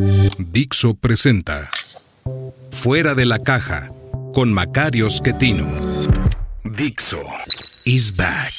Dixo presenta Fuera de la caja con Macario Schettino. Dixo is back.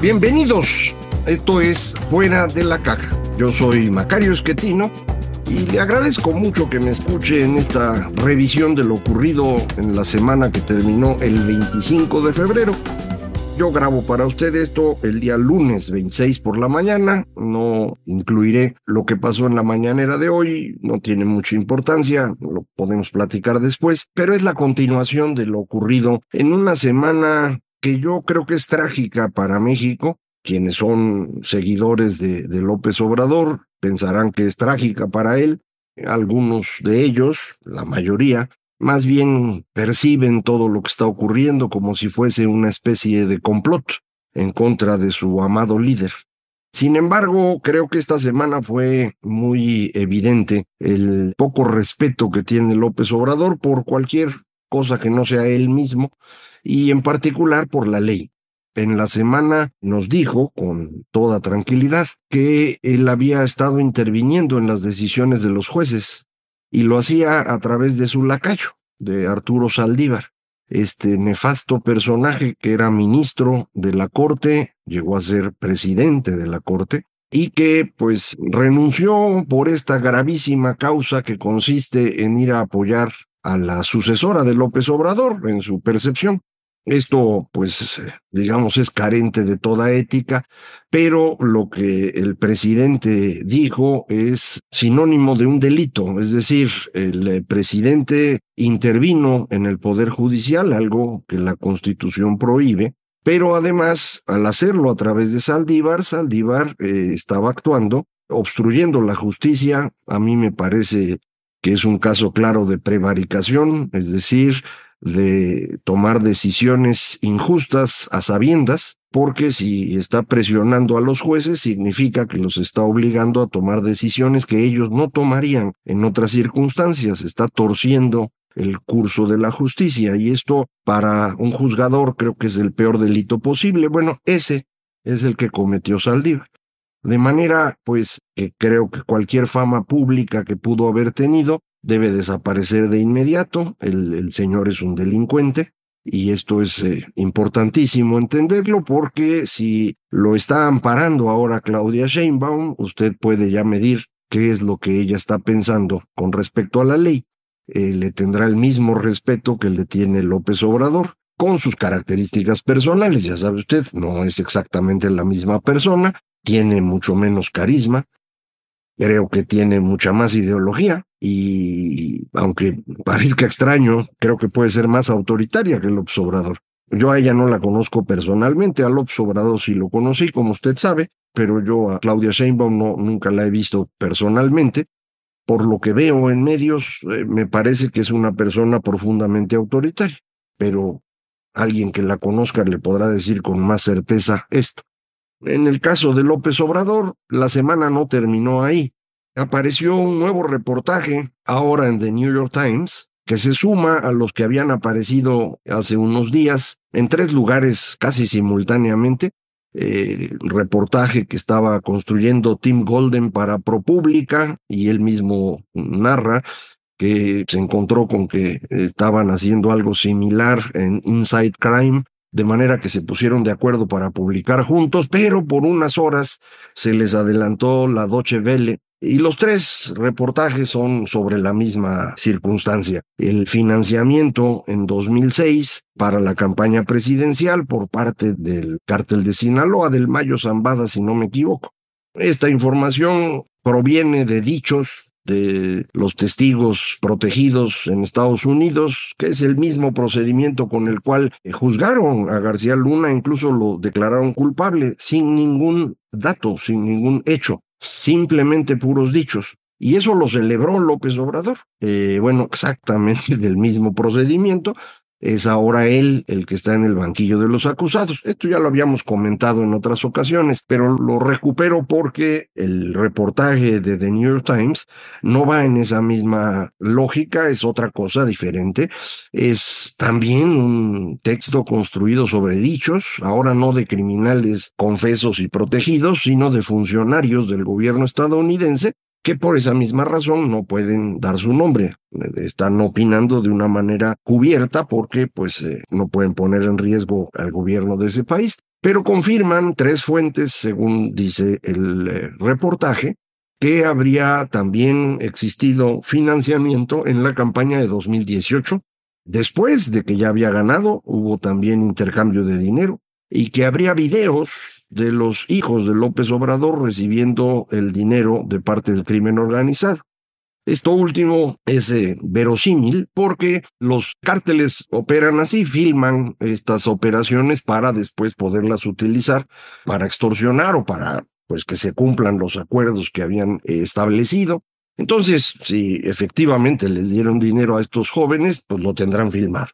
Bienvenidos. Esto es Fuera de la Caja. Yo soy Macario Esquetino y le agradezco mucho que me escuche en esta revisión de lo ocurrido en la semana que terminó el 25 de febrero. Yo grabo para usted esto el día lunes 26 por la mañana. No incluiré lo que pasó en la mañanera de hoy. No tiene mucha importancia. Lo podemos platicar después. Pero es la continuación de lo ocurrido en una semana que yo creo que es trágica para México. Quienes son seguidores de, de López Obrador pensarán que es trágica para él. Algunos de ellos, la mayoría, más bien perciben todo lo que está ocurriendo como si fuese una especie de complot en contra de su amado líder. Sin embargo, creo que esta semana fue muy evidente el poco respeto que tiene López Obrador por cualquier cosa que no sea él mismo y en particular por la ley. En la semana nos dijo con toda tranquilidad que él había estado interviniendo en las decisiones de los jueces y lo hacía a través de su lacayo, de Arturo Saldívar, este nefasto personaje que era ministro de la Corte, llegó a ser presidente de la Corte, y que pues renunció por esta gravísima causa que consiste en ir a apoyar a la sucesora de López Obrador en su percepción. Esto, pues, digamos, es carente de toda ética, pero lo que el presidente dijo es sinónimo de un delito, es decir, el presidente intervino en el Poder Judicial, algo que la Constitución prohíbe, pero además, al hacerlo a través de Saldívar, Saldívar eh, estaba actuando, obstruyendo la justicia, a mí me parece que es un caso claro de prevaricación, es decir, de tomar decisiones injustas a sabiendas, porque si está presionando a los jueces significa que los está obligando a tomar decisiones que ellos no tomarían en otras circunstancias, está torciendo el curso de la justicia y esto para un juzgador creo que es el peor delito posible. Bueno, ese es el que cometió Saldívar. De manera, pues, que creo que cualquier fama pública que pudo haber tenido debe desaparecer de inmediato. El, señor es un delincuente y esto es eh, importantísimo entenderlo porque si lo está amparando ahora Claudia Sheinbaum, usted puede ya medir qué es lo que ella está pensando con respecto a la ley. Eh, le tendrá el mismo respeto que le tiene López Obrador con sus características personales, ya sabe usted, no es exactamente la misma persona, tiene mucho menos carisma, creo que tiene mucha más ideología y aunque parezca extraño, creo que puede ser más autoritaria que López Obrador. Yo a ella no la conozco personalmente, a López Obrador sí lo conocí, como usted sabe, pero yo a Claudia Sheinbaum no, nunca la he visto personalmente. Por lo que veo en medios, eh, me parece que es una persona profundamente autoritaria, pero alguien que la conozca le podrá decir con más certeza esto. En el caso de López Obrador, la semana no terminó ahí. Apareció un nuevo reportaje ahora en The New York Times que se suma a los que habían aparecido hace unos días en tres lugares casi simultáneamente. El reportaje que estaba construyendo Tim Golden para ProPublica y él mismo narra que se encontró con que estaban haciendo algo similar en Inside Crime de manera que se pusieron de acuerdo para publicar juntos, pero por unas horas se les adelantó la Doche Vele. Y los tres reportajes son sobre la misma circunstancia. El financiamiento en 2006 para la campaña presidencial por parte del cártel de Sinaloa, del Mayo Zambada, si no me equivoco. Esta información proviene de dichos de los testigos protegidos en Estados Unidos, que es el mismo procedimiento con el cual eh, juzgaron a García Luna, incluso lo declararon culpable, sin ningún dato, sin ningún hecho, simplemente puros dichos. Y eso lo celebró López Obrador. Eh, bueno, exactamente del mismo procedimiento, es ahora él el que está en el banquillo de los acusados. Esto ya lo habíamos comentado en otras ocasiones, pero lo recupero porque el reportaje de The New York Times no va en esa misma lógica, es otra cosa diferente. Es también un texto construido sobre dichos, ahora no de criminales confesos y protegidos, sino de funcionarios del gobierno estadounidense que por esa misma razón no pueden dar su nombre. Están opinando de una manera cubierta porque pues eh, no pueden poner en riesgo al gobierno de ese país. Pero confirman tres fuentes, según dice el eh, reportaje, que habría también existido financiamiento en la campaña de 2018. Después de que ya había ganado, hubo también intercambio de dinero y que habría videos de los hijos de López Obrador recibiendo el dinero de parte del crimen organizado. Esto último es eh, verosímil porque los cárteles operan así, filman estas operaciones para después poderlas utilizar para extorsionar o para pues que se cumplan los acuerdos que habían eh, establecido. Entonces, si efectivamente les dieron dinero a estos jóvenes, pues lo tendrán filmado.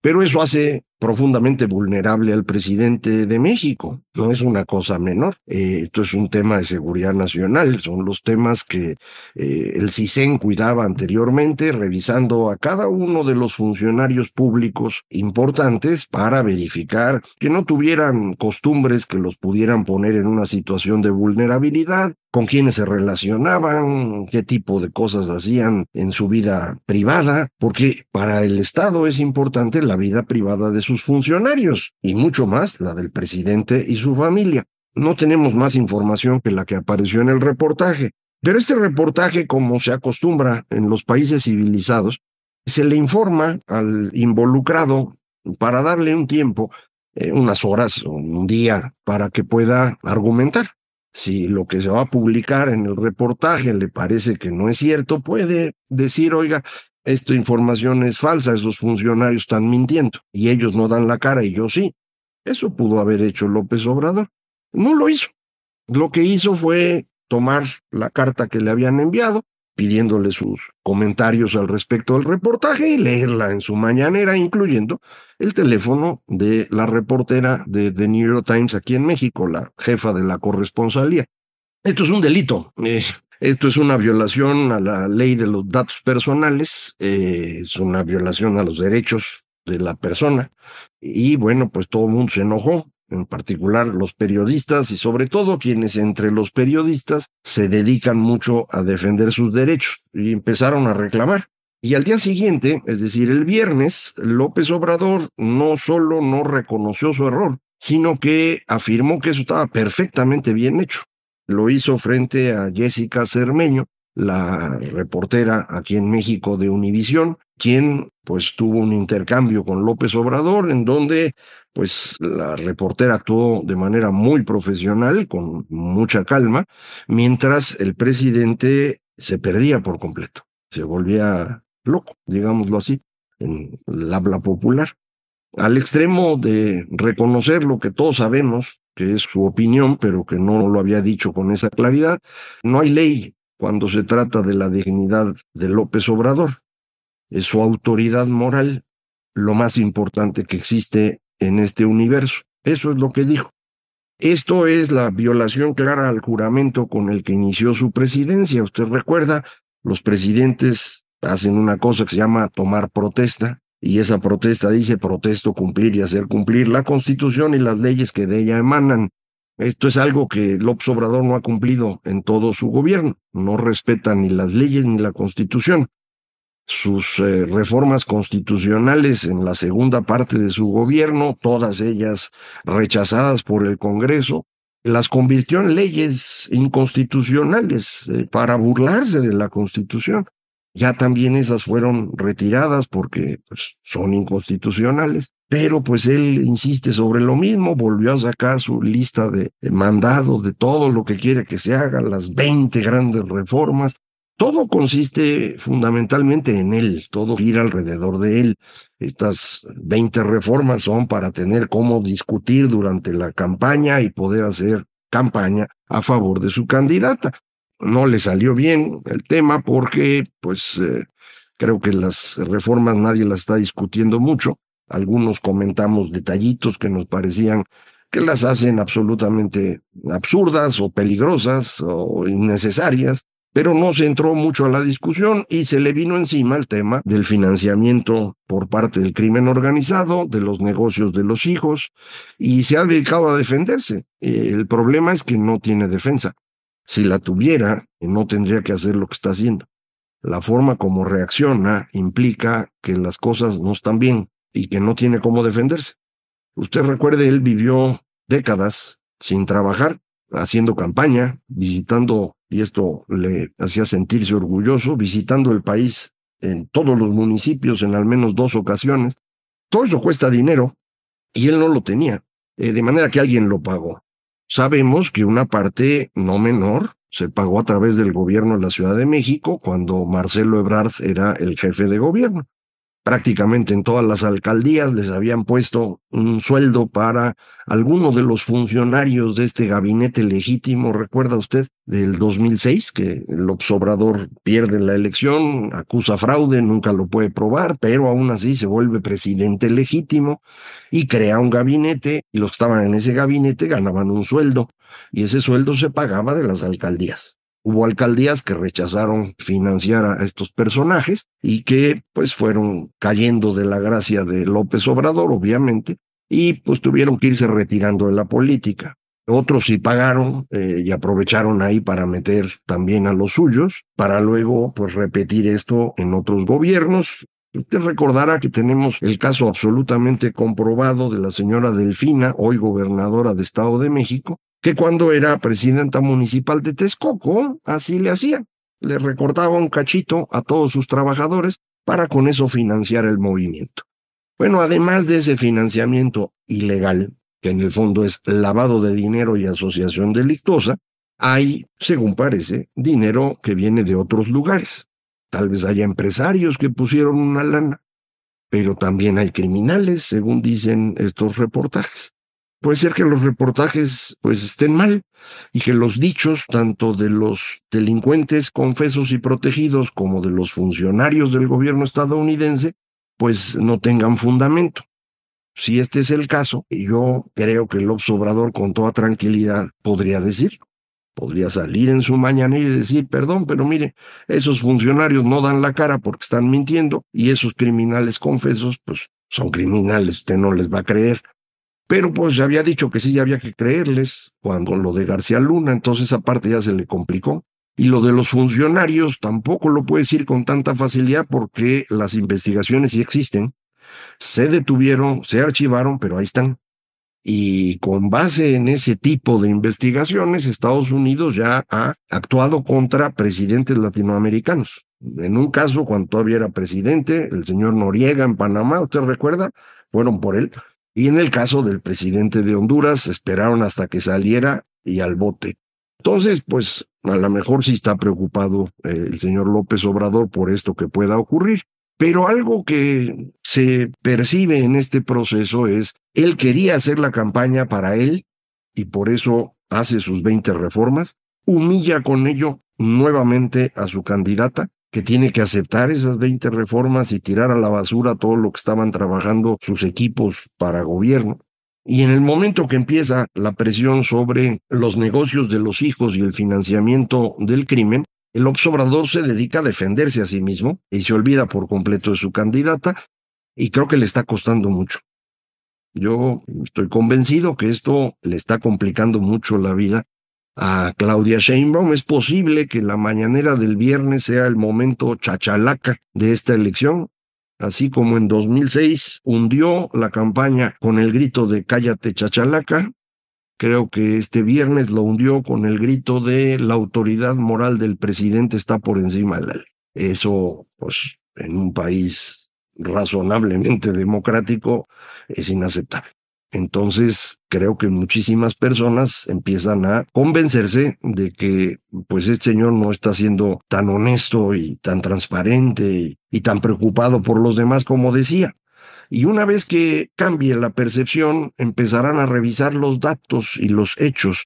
Pero eso hace profundamente vulnerable al presidente de México. No es una cosa menor. Eh, esto es un tema de seguridad nacional. Son los temas que eh, el CISEN cuidaba anteriormente, revisando a cada uno de los funcionarios públicos importantes para verificar que no tuvieran costumbres que los pudieran poner en una situación de vulnerabilidad, con quiénes se relacionaban, qué tipo de cosas hacían en su vida privada, porque para el Estado es importante la vida privada de sus funcionarios y mucho más la del presidente y su familia. No tenemos más información que la que apareció en el reportaje, pero este reportaje, como se acostumbra en los países civilizados, se le informa al involucrado para darle un tiempo, eh, unas horas o un día, para que pueda argumentar. Si lo que se va a publicar en el reportaje le parece que no es cierto, puede decir, oiga, esta información es falsa, esos funcionarios están mintiendo y ellos no dan la cara y yo sí. Eso pudo haber hecho López Obrador. No lo hizo. Lo que hizo fue tomar la carta que le habían enviado, pidiéndole sus comentarios al respecto del reportaje y leerla en su mañanera, incluyendo el teléfono de la reportera de The New York Times aquí en México, la jefa de la corresponsalía. Esto es un delito. Eh, esto es una violación a la ley de los datos personales, eh, es una violación a los derechos de la persona. Y bueno, pues todo el mundo se enojó, en particular los periodistas y sobre todo quienes entre los periodistas se dedican mucho a defender sus derechos y empezaron a reclamar. Y al día siguiente, es decir, el viernes, López Obrador no solo no reconoció su error, sino que afirmó que eso estaba perfectamente bien hecho lo hizo frente a Jessica Cermeño, la reportera aquí en México de Univisión, quien pues tuvo un intercambio con López Obrador en donde pues la reportera actuó de manera muy profesional, con mucha calma, mientras el presidente se perdía por completo, se volvía loco, digámoslo así, en el habla popular. Al extremo de reconocer lo que todos sabemos, que es su opinión, pero que no lo había dicho con esa claridad. No hay ley cuando se trata de la dignidad de López Obrador. Es su autoridad moral lo más importante que existe en este universo. Eso es lo que dijo. Esto es la violación clara al juramento con el que inició su presidencia. Usted recuerda, los presidentes hacen una cosa que se llama tomar protesta, y esa protesta dice protesto cumplir y hacer cumplir la constitución y las leyes que de ella emanan. Esto es algo que López Obrador no ha cumplido en todo su gobierno. No respeta ni las leyes ni la constitución. Sus eh, reformas constitucionales en la segunda parte de su gobierno, todas ellas rechazadas por el Congreso, las convirtió en leyes inconstitucionales eh, para burlarse de la constitución. Ya también esas fueron retiradas porque pues, son inconstitucionales, pero pues él insiste sobre lo mismo, volvió a sacar su lista de, mandados de todo lo que quiere que se haga, las 20 grandes reformas, todo consiste fundamentalmente en él, todo gira alrededor de él. Estas 20 reformas son para tener cómo discutir durante la campaña y poder hacer campaña a favor de su candidata. No le salió bien el tema porque, pues, eh, creo que las reformas nadie las está discutiendo mucho. Algunos comentamos detallitos que nos parecían que las hacen absolutamente absurdas o peligrosas o innecesarias pero no se entró mucho a la discusión y se le vino encima el tema del financiamiento por parte del crimen organizado, de los negocios de los hijos, y se ha dedicado a defenderse. El problema es que no tiene defensa. Si la tuviera, no tendría que hacer lo que está haciendo. La forma como reacciona implica que las cosas no están bien y que no tiene cómo defenderse. Usted recuerde, él vivió décadas sin trabajar, haciendo campaña, visitando y esto le hacía sentirse orgulloso, visitando el país en todos los municipios en al menos dos ocasiones. Todo eso cuesta dinero y él no lo tenía, eh, de manera que alguien lo pagó. Sabemos que una parte no menor se pagó a través del gobierno de la Ciudad de México cuando Marcelo Ebrard era el jefe de gobierno prácticamente en todas las alcaldías les habían puesto un sueldo para algunos de los funcionarios de este gabinete legítimo, recuerda usted, del 2006, que el Obrador pierde la elección, acusa fraude, nunca lo puede probar, pero aún así se vuelve presidente legítimo y crea un gabinete y los que estaban en ese gabinete ganaban un sueldo y ese sueldo se pagaba de las alcaldías. Hubo alcaldías que rechazaron financiar a estos personajes y que pues fueron cayendo de la gracia de López Obrador, obviamente, y pues tuvieron que irse retirando de la política. Otros sí pagaron eh, y aprovecharon ahí para meter también a los suyos, para luego pues repetir esto en otros gobiernos. Usted recordará que tenemos el caso absolutamente comprobado de la señora Delfina, hoy gobernadora de Estado de México, que cuando era presidenta municipal de Texcoco, así le hacía. Le recortaba un cachito a todos sus trabajadores para con eso financiar el movimiento. Bueno, además de ese financiamiento ilegal, que en el fondo es lavado de dinero y asociación delictuosa, hay, según parece, dinero que viene de otros lugares. Tal vez haya empresarios que pusieron una lana, pero también hay criminales, según dicen estos reportajes. Puede ser que los reportajes pues estén mal y que los dichos tanto de los delincuentes confesos y protegidos como de los funcionarios del gobierno estadounidense pues no tengan fundamento. Si este es el caso, yo creo que el obsobrador con toda tranquilidad podría decir, podría salir en su mañana y decir, perdón, pero mire, esos funcionarios no dan la cara porque están mintiendo y esos criminales confesos, pues son criminales, usted no les va a creer. Pero pues ya había dicho que sí había que creerles cuando lo de García Luna, entonces esa parte ya se le complicó. Y lo de los funcionarios tampoco lo puede decir con tanta facilidad porque las investigaciones sí existen, se detuvieron, se archivaron, pero ahí están. Y con base en ese tipo de investigaciones, Estados Unidos ya ha actuado contra presidentes latinoamericanos. En un caso, cuando todavía era presidente, el señor Noriega en Panamá, ¿usted recuerda? Fueron por él. Y en el caso del presidente de Honduras, esperaron hasta que saliera y al bote. Entonces, pues a lo mejor sí está preocupado eh, el señor López Obrador por esto que pueda ocurrir. Pero algo que se percibe en este proceso es, él quería hacer la campaña para él y por eso hace sus 20 reformas, humilla con ello nuevamente a su candidata que tiene que aceptar esas 20 reformas y tirar a la basura todo lo que estaban trabajando sus equipos para gobierno. Y en el momento que empieza la presión sobre los negocios de los hijos y el financiamiento del crimen, el obsobrador se dedica a defenderse a sí mismo y se olvida por completo de su candidata y creo que le está costando mucho. Yo estoy convencido que esto le está complicando mucho la vida a Claudia Sheinbaum. Es posible que la mañanera del viernes sea el momento chachalaca de esta elección, así como en 2006 hundió la campaña con el grito de cállate chachalaca. Creo que este viernes lo hundió con el grito de la autoridad moral del presidente está por encima de la ley. Eso, pues, en un país razonablemente democrático es inaceptable. Entonces, creo que muchísimas personas empiezan a convencerse de que, pues, este señor no está siendo tan honesto y tan transparente y, tan preocupado por los demás como decía. Y una vez que cambie la percepción, empezarán a revisar los datos y los hechos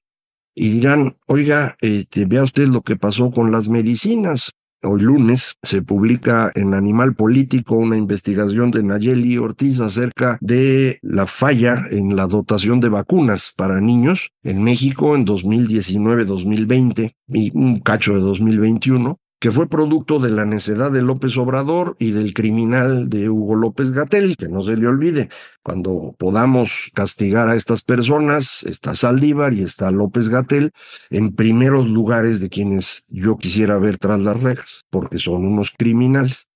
y dirán, oiga, este, vea usted lo que pasó con las medicinas hoy lunes se publica en Animal Político una investigación de Nayeli Ortiz acerca de la falla en la dotación de vacunas para niños en México en 2019-2020 y un cacho de 2021 que fue producto de la necedad de López Obrador y del criminal de Hugo López Gatel, que no se le olvide. Cuando podamos castigar a estas personas, está Saldívar y está López Gatel en primeros lugares de quienes yo quisiera ver tras las rejas, porque son unos criminales.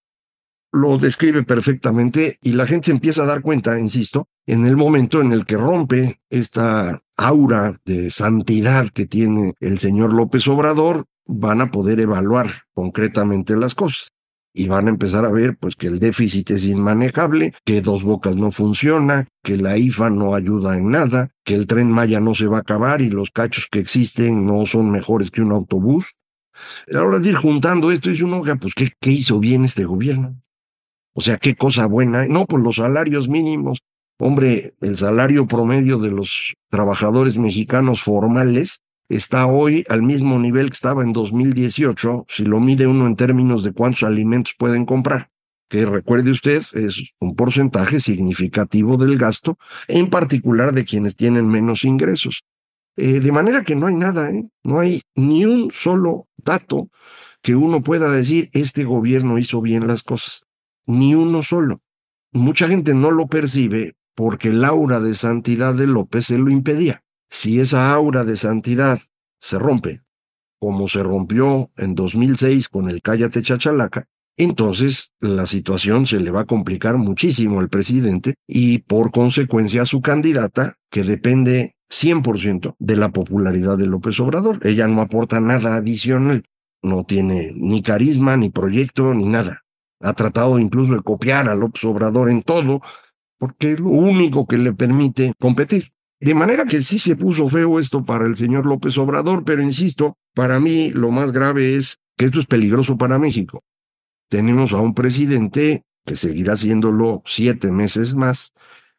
Lo describe perfectamente y la gente se empieza a dar cuenta, insisto, en el momento en el que rompe esta aura de santidad que tiene el señor López Obrador van a poder evaluar concretamente las cosas y van a empezar a ver pues que el déficit es inmanejable, que Dos Bocas no funciona, que la IFA no ayuda en nada, que el tren Maya no se va a acabar y los cachos que existen no son mejores que un autobús. Ahora ir juntando esto, dice uno, pues ¿qué, ¿qué hizo bien este gobierno? O sea, qué cosa buena. No, pues los salarios mínimos. Hombre, el salario promedio de los trabajadores mexicanos formales está hoy al mismo nivel que estaba en 2018, si lo mide uno en términos de cuántos alimentos pueden comprar, que recuerde usted es un porcentaje significativo del gasto, en particular de quienes tienen menos ingresos. Eh, de manera que no hay nada, ¿eh? no hay ni un solo dato que uno pueda decir este gobierno hizo bien las cosas, ni uno solo. Mucha gente no lo percibe porque el aura de santidad de López se lo impedía. Si esa aura de santidad se rompe, como se rompió en 2006 con el Cállate Chachalaca, entonces la situación se le va a complicar muchísimo al presidente y por consecuencia a su candidata, que depende 100% de la popularidad de López Obrador. Ella no aporta nada adicional, no tiene ni carisma, ni proyecto, ni nada. Ha tratado incluso de copiar a López Obrador en todo, porque es lo único que le permite competir. De manera que sí se puso feo esto para el señor López Obrador, pero insisto, para mí lo más grave es que esto es peligroso para México. Tenemos a un presidente que seguirá haciéndolo siete meses más,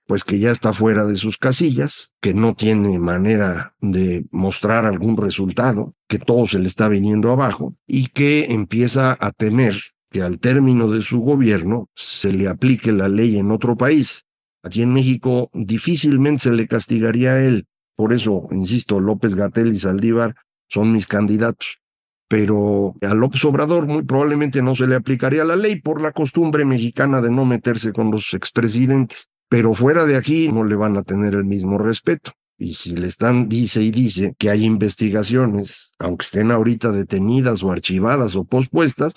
pues que ya está fuera de sus casillas, que no tiene manera de mostrar algún resultado, que todo se le está viniendo abajo y que empieza a temer que al término de su gobierno se le aplique la ley en otro país Aquí en México difícilmente se le castigaría a él. Por eso, insisto, López Gatel y Saldívar son mis candidatos. Pero a López Obrador muy probablemente no se le aplicaría la ley por la costumbre mexicana de no meterse con los expresidentes. Pero fuera de aquí no le van a tener el mismo respeto. Y si le están, dice y dice que hay investigaciones, aunque estén ahorita detenidas o archivadas o pospuestas,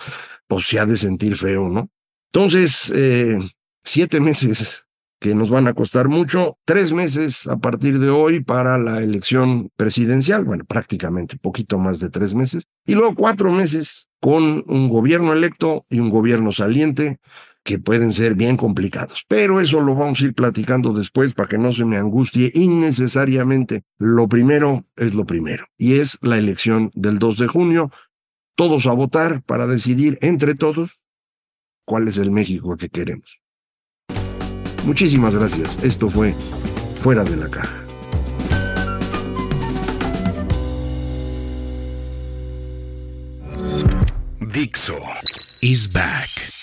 pues se ha de sentir feo, ¿no? Entonces, eh, siete meses que nos van a costar mucho, tres meses a partir de hoy para la elección presidencial, bueno, prácticamente poquito más de tres meses, y luego cuatro meses con un gobierno electo y un gobierno saliente que pueden ser bien complicados. Pero eso lo vamos a ir platicando después para que no se me angustie innecesariamente. Lo primero es lo primero, y es la elección del 2 de junio. Todos a votar para decidir entre todos cuál es el México que queremos. Muchísimas gracias. Esto fue Fuera de la Caja. Dixo is back.